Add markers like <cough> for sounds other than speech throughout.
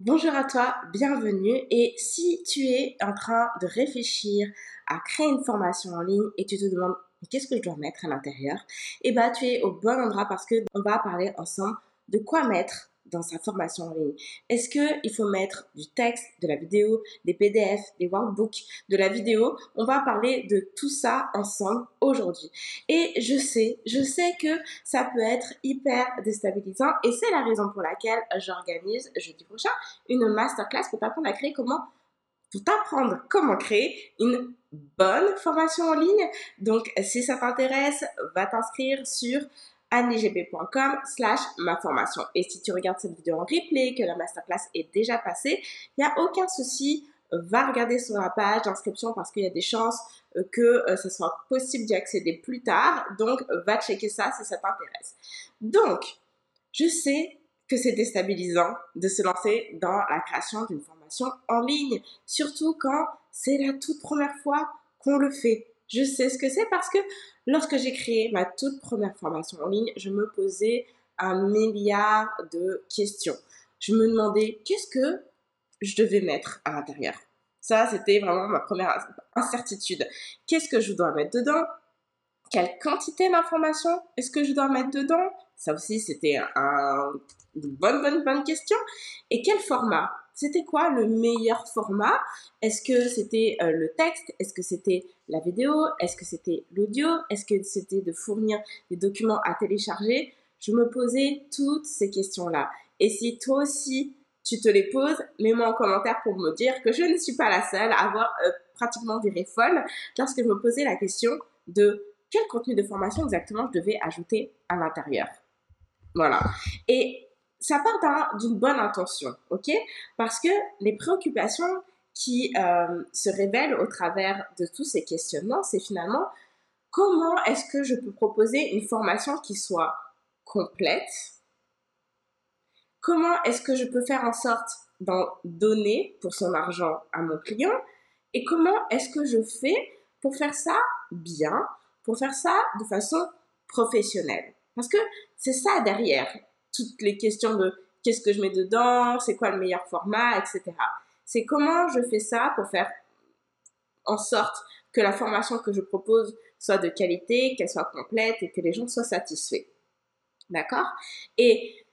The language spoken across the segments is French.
Bonjour à toi, bienvenue. Et si tu es en train de réfléchir à créer une formation en ligne et tu te demandes qu'est-ce que je dois mettre à l'intérieur, eh ben tu es au bon endroit parce que on va parler ensemble de quoi mettre dans sa formation en ligne Est-ce qu'il faut mettre du texte, de la vidéo, des PDF, des workbooks, de la vidéo? On va parler de tout ça ensemble aujourd'hui. Et je sais, je sais que ça peut être hyper déstabilisant et c'est la raison pour laquelle j'organise jeudi prochain une masterclass pour t'apprendre à créer comment pour t'apprendre comment créer une bonne formation en ligne. Donc, si ça t'intéresse, va t'inscrire sur anigb.com slash ma formation. Et si tu regardes cette vidéo en replay, que la masterclass est déjà passée, il n'y a aucun souci. Va regarder sur la page d'inscription parce qu'il y a des chances euh, que ce euh, soit possible d'y accéder plus tard. Donc, va checker ça si ça t'intéresse. Donc, je sais que c'est déstabilisant de se lancer dans la création d'une formation en ligne, surtout quand c'est la toute première fois qu'on le fait. Je sais ce que c'est parce que lorsque j'ai créé ma toute première formation en ligne, je me posais un milliard de questions. Je me demandais qu'est-ce que je devais mettre à l'intérieur? Ça, c'était vraiment ma première incertitude. Qu'est-ce que je dois mettre dedans? Quelle quantité d'informations est-ce que je dois mettre dedans? Ça aussi, c'était un, une bonne, bonne, bonne question. Et quel format c'était quoi le meilleur format? Est-ce que c'était euh, le texte? Est-ce que c'était la vidéo? Est-ce que c'était l'audio? Est-ce que c'était de fournir des documents à télécharger? Je me posais toutes ces questions-là. Et si toi aussi tu te les poses, mets-moi en commentaire pour me dire que je ne suis pas la seule à avoir euh, pratiquement viré folle lorsque je me posais la question de quel contenu de formation exactement je devais ajouter à l'intérieur. Voilà. Et ça part d'une bonne intention, ok? Parce que les préoccupations qui euh, se révèlent au travers de tous ces questionnements, c'est finalement comment est-ce que je peux proposer une formation qui soit complète? Comment est-ce que je peux faire en sorte d'en donner pour son argent à mon client? Et comment est-ce que je fais pour faire ça bien, pour faire ça de façon professionnelle? Parce que c'est ça derrière toutes les questions de qu'est-ce que je mets dedans, c'est quoi le meilleur format, etc. C'est comment je fais ça pour faire en sorte que la formation que je propose soit de qualité, qu'elle soit complète et que les gens soient satisfaits. D'accord? Et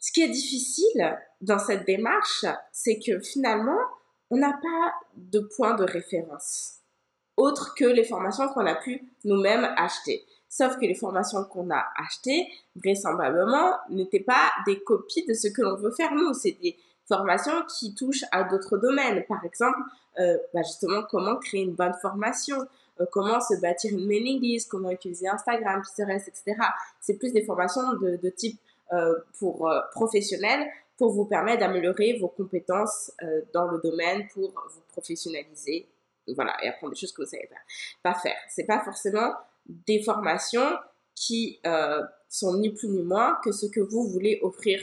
ce qui est difficile dans cette démarche, c'est que finalement, on n'a pas de point de référence autre que les formations qu'on a pu nous-mêmes acheter. Sauf que les formations qu'on a achetées, vraisemblablement, n'étaient pas des copies de ce que l'on veut faire nous. C'est des formations qui touchent à d'autres domaines. Par exemple, euh, bah justement, comment créer une bonne formation, euh, comment se bâtir une mailing list, comment utiliser Instagram, Pinterest, etc. C'est plus des formations de, de type euh, pour euh, professionnels pour vous permettre d'améliorer vos compétences euh, dans le domaine, pour vous professionnaliser, voilà, et apprendre des choses que vous savez pas, pas faire. C'est pas forcément des formations qui euh, sont ni plus ni moins que ce que vous voulez offrir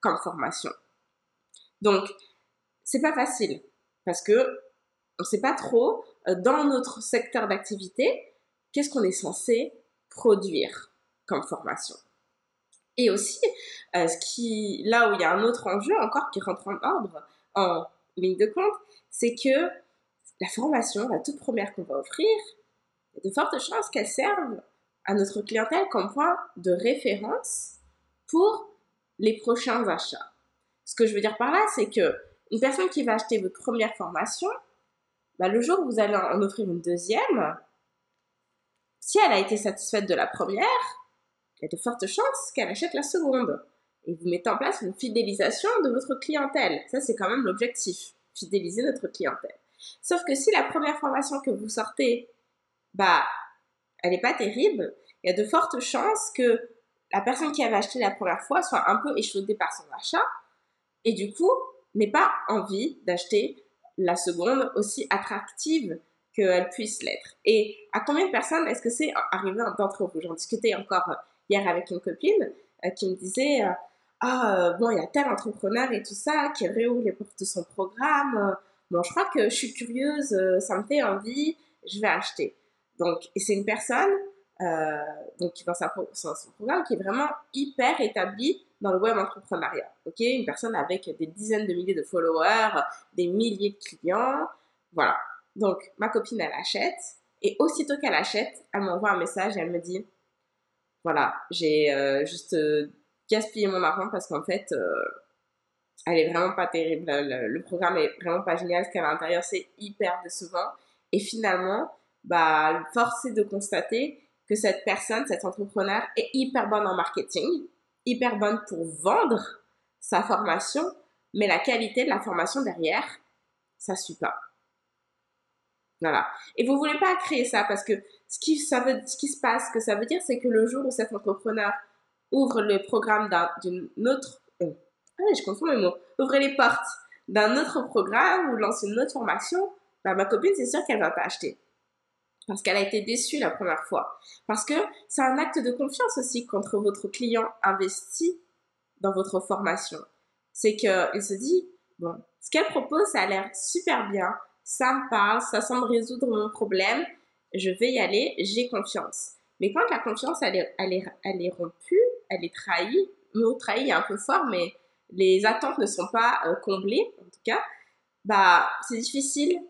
comme formation. Donc, c'est pas facile parce que on sait pas trop euh, dans notre secteur d'activité qu'est-ce qu'on est censé produire comme formation. Et aussi, euh, là où il y a un autre enjeu encore qui rentre en ordre, en ligne de compte, c'est que la formation, la toute première qu'on va offrir, il y a de fortes chances qu'elle serve à notre clientèle comme point de référence pour les prochains achats. Ce que je veux dire par là, c'est que une personne qui va acheter votre première formation, bah, le jour où vous allez en offrir une deuxième, si elle a été satisfaite de la première, il y a de fortes chances qu'elle achète la seconde. Et vous mettez en place une fidélisation de votre clientèle. Ça, c'est quand même l'objectif, fidéliser notre clientèle. Sauf que si la première formation que vous sortez bah, elle n'est pas terrible, il y a de fortes chances que la personne qui avait acheté la première fois soit un peu échaudée par son achat et du coup n'ait pas envie d'acheter la seconde aussi attractive qu'elle puisse l'être. Et à combien de personnes est-ce que c'est arrivé d'entre vous? J'en discutais encore hier avec une copine euh, qui me disait euh, Ah, euh, bon, il y a tel entrepreneur et tout ça qui réouvre les portes de son programme. bon, je crois que je suis curieuse, ça me fait envie, je vais acheter. Donc, et c'est une personne euh, donc dans, son programme qui est vraiment hyper établie dans le web entrepreneuriat. Ok, une personne avec des dizaines de milliers de followers, des milliers de clients. Voilà. Donc, ma copine, elle achète. Et aussitôt qu'elle achète, elle m'envoie un message et elle me dit, voilà, j'ai euh, juste euh, gaspillé mon argent parce qu'en fait, euh, elle est vraiment pas terrible. Le, programme est vraiment pas génial. Ce qu'il y a à l'intérieur, c'est hyper décevant. Et finalement, bah, force est de constater que cette personne, cet entrepreneur est hyper bonne en marketing, hyper bonne pour vendre sa formation, mais la qualité de la formation derrière, ça suit pas. Voilà. Et vous voulez pas créer ça parce que ce qui, ça veut, ce qui se passe, ce que ça veut dire, c'est que le jour où cet entrepreneur ouvre le programme d'une autre, euh, ah je confonds les mots, ouvre les portes d'un autre programme ou lance une autre formation, bah, ma copine, c'est sûr qu'elle va pas acheter parce qu'elle a été déçue la première fois. Parce que c'est un acte de confiance aussi contre votre client investi dans votre formation. C'est qu'il se dit, bon, ce qu'elle propose, ça a l'air super bien, ça me parle, ça semble résoudre mon problème, je vais y aller, j'ai confiance. Mais quand la confiance, elle est, elle est, elle est rompue, elle est trahie, le mot un peu fort, mais les attentes ne sont pas euh, comblées, en tout cas, bah, c'est difficile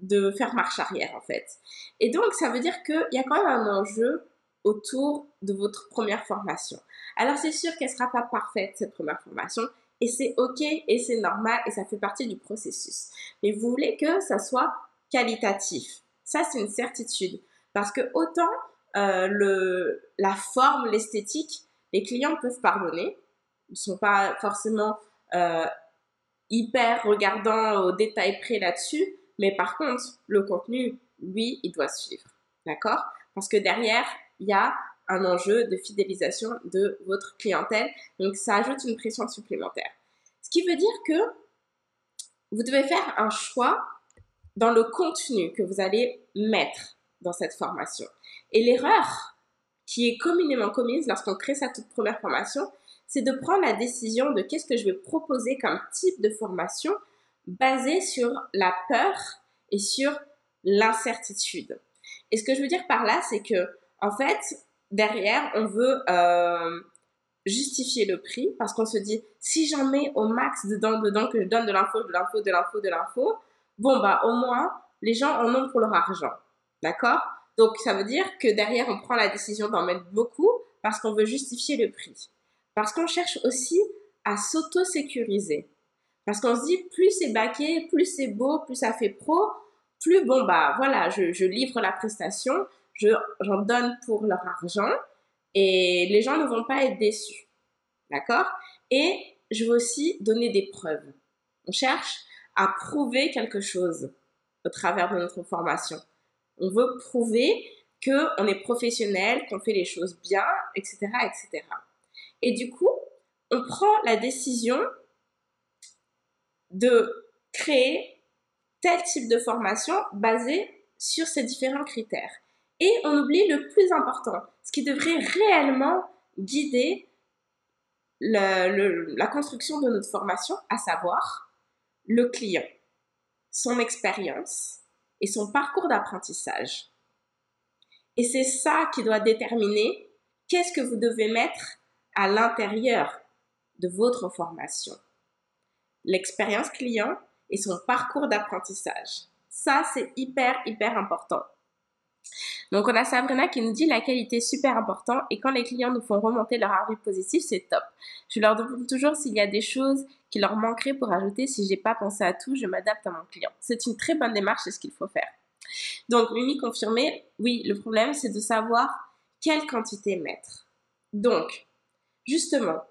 de faire marche arrière en fait. Et donc ça veut dire qu'il y a quand même un enjeu autour de votre première formation. Alors c'est sûr qu'elle sera pas parfaite cette première formation et c'est ok et c'est normal et ça fait partie du processus. Mais vous voulez que ça soit qualitatif. Ça c'est une certitude parce que autant euh, le, la forme, l'esthétique, les clients peuvent pardonner. Ils sont pas forcément euh, hyper regardants au détail près là-dessus, mais par contre, le contenu, lui, il doit suivre. D'accord? Parce que derrière, il y a un enjeu de fidélisation de votre clientèle. Donc, ça ajoute une pression supplémentaire. Ce qui veut dire que vous devez faire un choix dans le contenu que vous allez mettre dans cette formation. Et l'erreur qui est communément commise lorsqu'on crée sa toute première formation, c'est de prendre la décision de qu'est-ce que je vais proposer comme type de formation basé sur la peur et sur l'incertitude. Et ce que je veux dire par là, c'est que, en fait, derrière, on veut euh, justifier le prix parce qu'on se dit, si j'en mets au max dedans, dedans, que je donne de l'info, de l'info, de l'info, de l'info, bon, bah, au moins, les gens en ont pour leur argent. D'accord? Donc, ça veut dire que derrière, on prend la décision d'en mettre beaucoup parce qu'on veut justifier le prix. Parce qu'on cherche aussi à s'auto-sécuriser. Parce qu'on se dit, plus c'est baqué, plus c'est beau, plus ça fait pro, plus bon, bah voilà, je, livre la prestation, j'en donne pour leur argent et les gens ne vont pas être déçus. D'accord? Et je veux aussi donner des preuves. On cherche à prouver quelque chose au travers de notre formation. On veut prouver qu'on est professionnel, qu'on fait les choses bien, etc., etc. Et du coup, on prend la décision de créer tel type de formation basé sur ces différents critères. Et on oublie le plus important, ce qui devrait réellement guider la construction de notre formation, à savoir le client, son expérience et son parcours d'apprentissage. Et c'est ça qui doit déterminer qu'est-ce que vous devez mettre à l'intérieur de votre formation l'expérience client et son parcours d'apprentissage. Ça, c'est hyper, hyper important. Donc, on a Sabrina qui nous dit la qualité est super important et quand les clients nous font remonter leur avis positif, c'est top. Je leur demande toujours s'il y a des choses qui leur manqueraient pour ajouter. Si j'ai pas pensé à tout, je m'adapte à mon client. C'est une très bonne démarche, c'est ce qu'il faut faire. Donc, Mimi confirmé, oui, le problème, c'est de savoir quelle quantité mettre. Donc, justement,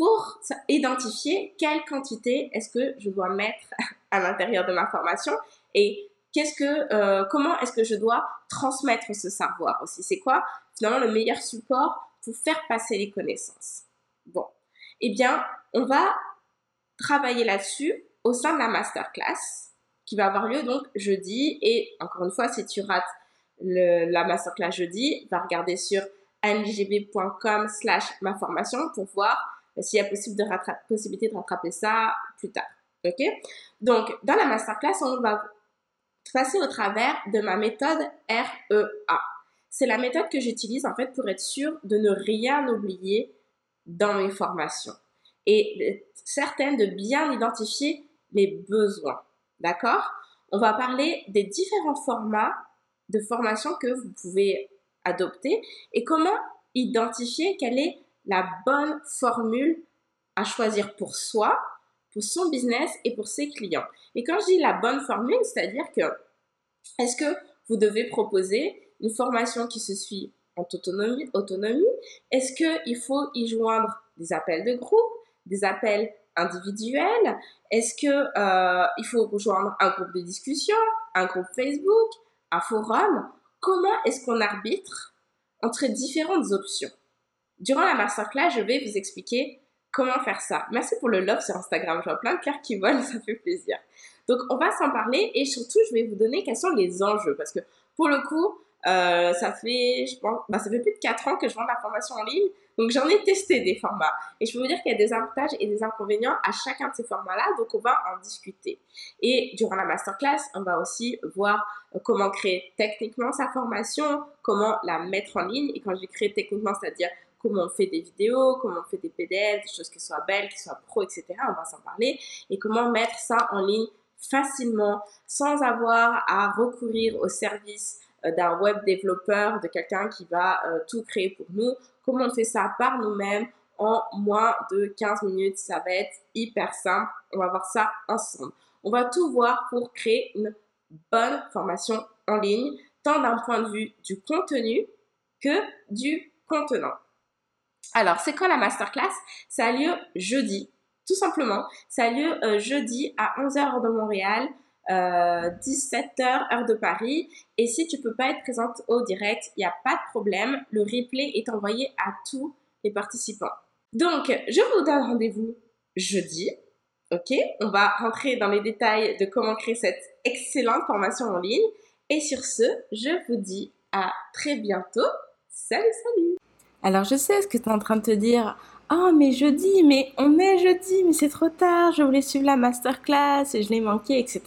pour identifier quelle quantité est-ce que je dois mettre à l'intérieur de ma formation et qu'est-ce que, euh, comment est-ce que je dois transmettre ce savoir aussi. C'est quoi finalement le meilleur support pour faire passer les connaissances? Bon, eh bien, on va travailler là-dessus au sein de la masterclass qui va avoir lieu donc jeudi. Et encore une fois, si tu rates la masterclass jeudi, va regarder sur ngb.com slash ma formation pour voir s'il y a possibilité de rattraper ça plus tard. OK? Donc, dans la masterclass, on va passer au travers de ma méthode REA. C'est la méthode que j'utilise en fait pour être sûr de ne rien oublier dans mes formations et certaines de bien identifier les besoins. D'accord? On va parler des différents formats de formation que vous pouvez adopter et comment identifier quelle est la bonne formule à choisir pour soi, pour son business et pour ses clients. Et quand je dis la bonne formule, c'est-à-dire que est-ce que vous devez proposer une formation qui se suit en autonomie, autonomie? Est-ce qu'il faut y joindre des appels de groupe, des appels individuels? Est-ce qu'il euh, il faut rejoindre un groupe de discussion, un groupe Facebook, un forum? Comment est-ce qu'on arbitre entre différentes options? Durant la masterclass, je vais vous expliquer comment faire ça. Merci pour le love sur Instagram. Je vois plein de cœurs qui volent, <laughs> ça fait plaisir. Donc, on va s'en parler et surtout, je vais vous donner quels sont les enjeux parce que pour le coup, euh, ça fait, je pense, bah, ça fait plus de 4 ans que je vends la formation en ligne. Donc, j'en ai testé des formats. Et je peux vous dire qu'il y a des avantages et des inconvénients à chacun de ces formats-là. Donc, on va en discuter. Et durant la masterclass, on va aussi voir euh, comment créer techniquement sa formation, comment la mettre en ligne. Et quand je dis créer techniquement, c'est-à-dire comment on fait des vidéos, comment on fait des PDF, des choses qui soient belles, qui soient pro, etc. On va s'en parler. Et comment mettre ça en ligne facilement sans avoir à recourir au service euh, d'un web développeur, de quelqu'un qui va euh, tout créer pour nous. Comment on fait ça par nous-mêmes en moins de 15 minutes? Ça va être hyper simple. On va voir ça ensemble. On va tout voir pour créer une bonne formation en ligne, tant d'un point de vue du contenu que du contenant. Alors, c'est quand la masterclass? Ça a lieu jeudi, tout simplement. Ça a lieu euh, jeudi à 11h de Montréal, 17h euh, heure de Paris. Et si tu peux pas être présente au direct, il n'y a pas de problème. Le replay est envoyé à tous les participants. Donc, je vous donne rendez-vous jeudi. Ok, on va rentrer dans les détails de comment créer cette excellente formation en ligne. Et sur ce, je vous dis à très bientôt. Salut, salut alors je sais ce que tu es en train de te dire. Oh mais jeudi, mais on est jeudi, mais c'est trop tard, je voulais suivre la masterclass et je l'ai manqué, etc.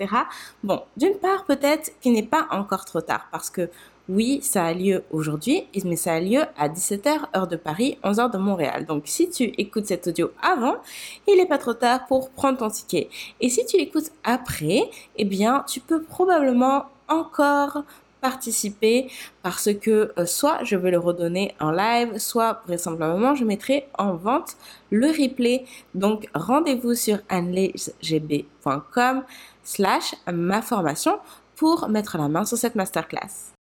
Bon, d'une part peut-être qu'il n'est pas encore trop tard parce que oui, ça a lieu aujourd'hui, mais ça a lieu à 17h heure de Paris, 11h de Montréal. Donc si tu écoutes cet audio avant, il n'est pas trop tard pour prendre ton ticket. Et si tu écoutes après, eh bien tu peux probablement encore participer parce que euh, soit je vais le redonner en live, soit vraisemblablement je mettrai en vente le replay. Donc rendez-vous sur anlesgb.com slash ma formation pour mettre la main sur cette masterclass.